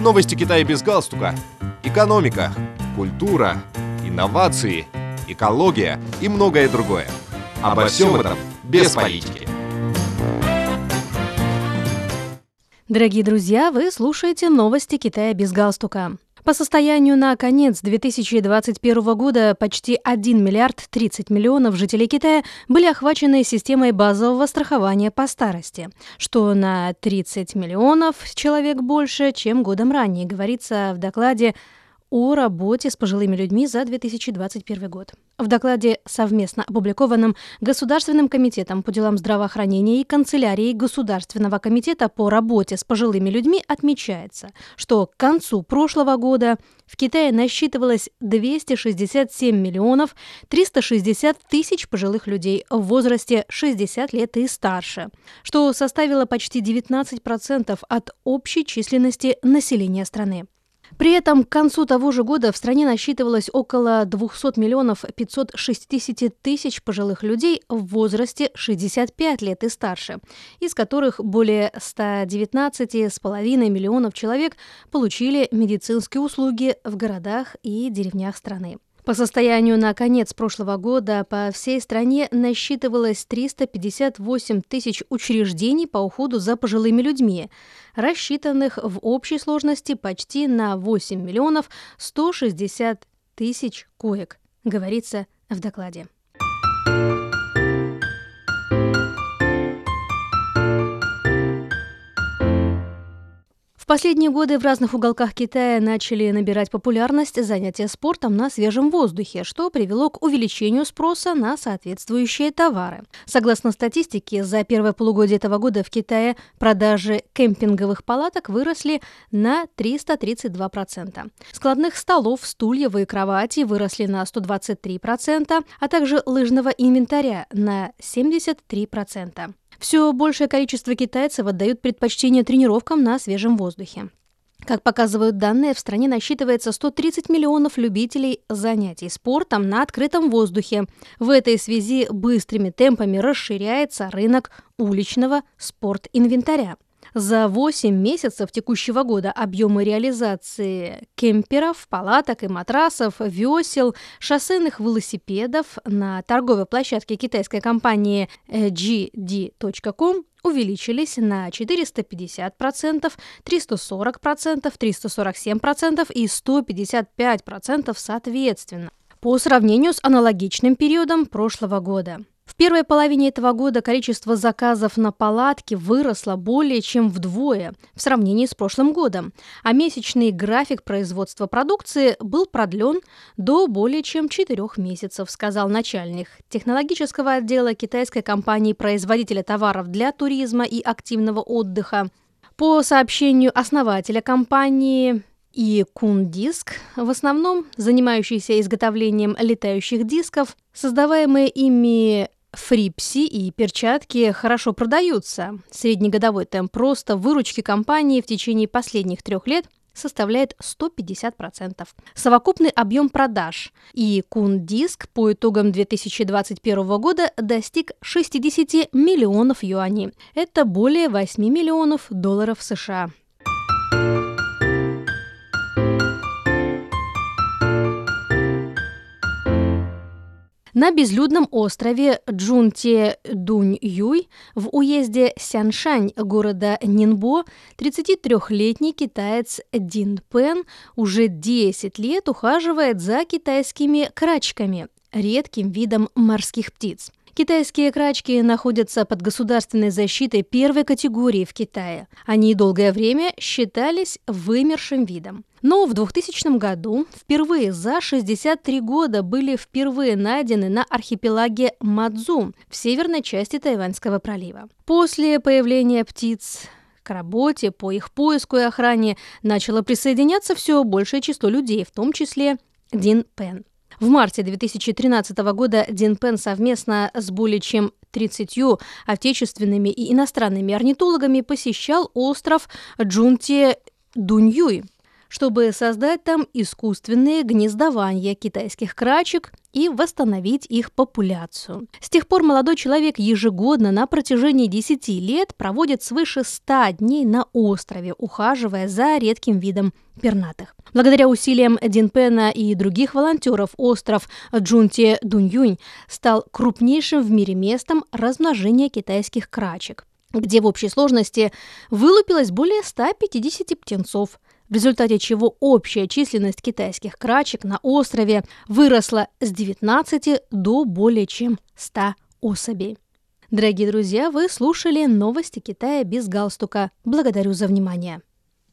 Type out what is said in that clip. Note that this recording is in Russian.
Новости Китая без галстука. Экономика, культура, инновации, экология и многое другое. Обо всем этом без политики. Дорогие друзья, вы слушаете новости Китая без галстука. По состоянию на конец 2021 года почти 1 миллиард 30 миллионов жителей Китая были охвачены системой базового страхования по старости, что на 30 миллионов человек больше, чем годом ранее, говорится в докладе о работе с пожилыми людьми за 2021 год. В докладе, совместно опубликованном Государственным комитетом по делам здравоохранения и канцелярией Государственного комитета по работе с пожилыми людьми отмечается, что к концу прошлого года в Китае насчитывалось 267 миллионов 360 тысяч пожилых людей в возрасте 60 лет и старше, что составило почти 19% от общей численности населения страны. При этом к концу того же года в стране насчитывалось около 200 миллионов 560 тысяч пожилых людей в возрасте 65 лет и старше, из которых более 119,5 миллионов человек получили медицинские услуги в городах и деревнях страны. По состоянию на конец прошлого года по всей стране насчитывалось 358 тысяч учреждений по уходу за пожилыми людьми, рассчитанных в общей сложности почти на 8 миллионов 160 тысяч коек, говорится в докладе. Последние годы в разных уголках Китая начали набирать популярность занятия спортом на свежем воздухе, что привело к увеличению спроса на соответствующие товары. Согласно статистике, за первое полугодие этого года в Китае продажи кемпинговых палаток выросли на 332%. Складных столов, стульев и кровати выросли на 123%, а также лыжного инвентаря на 73%. Все большее количество китайцев отдают предпочтение тренировкам на свежем воздухе. Как показывают данные, в стране насчитывается 130 миллионов любителей занятий спортом на открытом воздухе. В этой связи быстрыми темпами расширяется рынок уличного спортинвентаря. За 8 месяцев текущего года объемы реализации кемперов, палаток и матрасов, весел, шоссейных велосипедов на торговой площадке китайской компании GD.com увеличились на 450%, 340%, 347% и 155% соответственно по сравнению с аналогичным периодом прошлого года. В первой половине этого года количество заказов на палатки выросло более чем вдвое в сравнении с прошлым годом, а месячный график производства продукции был продлен до более чем четырех месяцев, сказал начальник технологического отдела китайской компании-производителя товаров для туризма и активного отдыха. По сообщению основателя компании и Кундиск, в основном занимающийся изготовлением летающих дисков, создаваемые ими Фрипси и перчатки хорошо продаются. Среднегодовой темп роста выручки компании в течение последних трех лет составляет 150%. Совокупный объем продаж и Кун-диск по итогам 2021 года достиг 60 миллионов юаней. Это более 8 миллионов долларов США. На безлюдном острове Джунте-Дунь-Юй в уезде Сяншань города Нинбо 33-летний китаец Дин Пен уже 10 лет ухаживает за китайскими крачками, редким видом морских птиц. Китайские крачки находятся под государственной защитой первой категории в Китае. Они долгое время считались вымершим видом. Но в 2000 году впервые за 63 года были впервые найдены на архипелаге Мадзу в северной части Тайваньского пролива. После появления птиц к работе по их поиску и охране начало присоединяться все большее число людей, в том числе Дин Пэн. В марте 2013 года Дин Пэн совместно с более чем 30 отечественными и иностранными орнитологами посещал остров Чжунтедуньюй, чтобы создать там искусственные гнездования китайских крачек и восстановить их популяцию. С тех пор молодой человек ежегодно на протяжении 10 лет проводит свыше 100 дней на острове, ухаживая за редким видом пернатых. Благодаря усилиям Динпена и других волонтеров остров Джунте Дуньюнь стал крупнейшим в мире местом размножения китайских крачек где в общей сложности вылупилось более 150 птенцов, в результате чего общая численность китайских крачек на острове выросла с 19 до более чем 100 особей. Дорогие друзья, вы слушали новости Китая без галстука. Благодарю за внимание.